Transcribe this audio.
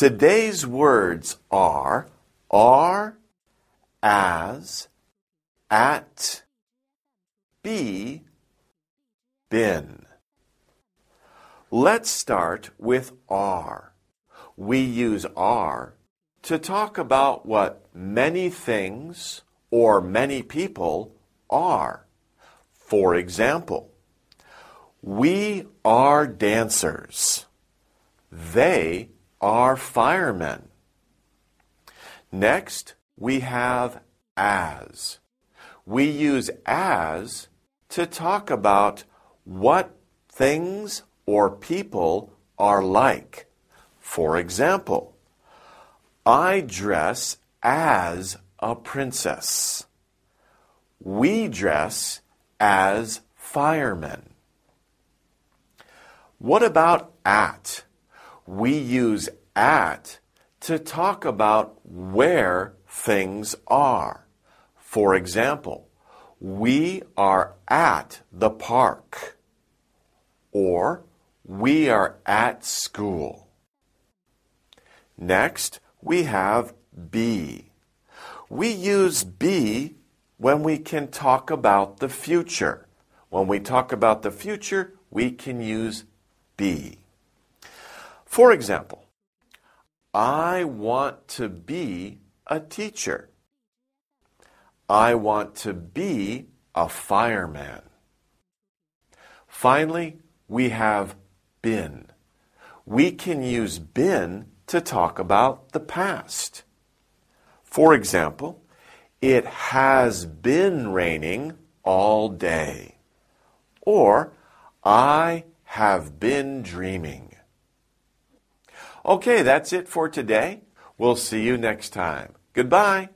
Today's words are are, as, at, be, been. Let's start with are. We use are to talk about what many things or many people are. For example, we are dancers. They are firemen. Next, we have as. We use as to talk about what things or people are like. For example, I dress as a princess. We dress as firemen. What about at? We use at to talk about where things are. For example, we are at the park. Or we are at school. Next, we have be. We use be when we can talk about the future. When we talk about the future, we can use be. For example, I want to be a teacher. I want to be a fireman. Finally, we have been. We can use been to talk about the past. For example, it has been raining all day. Or, I have been dreaming. Okay, that's it for today. We'll see you next time. Goodbye.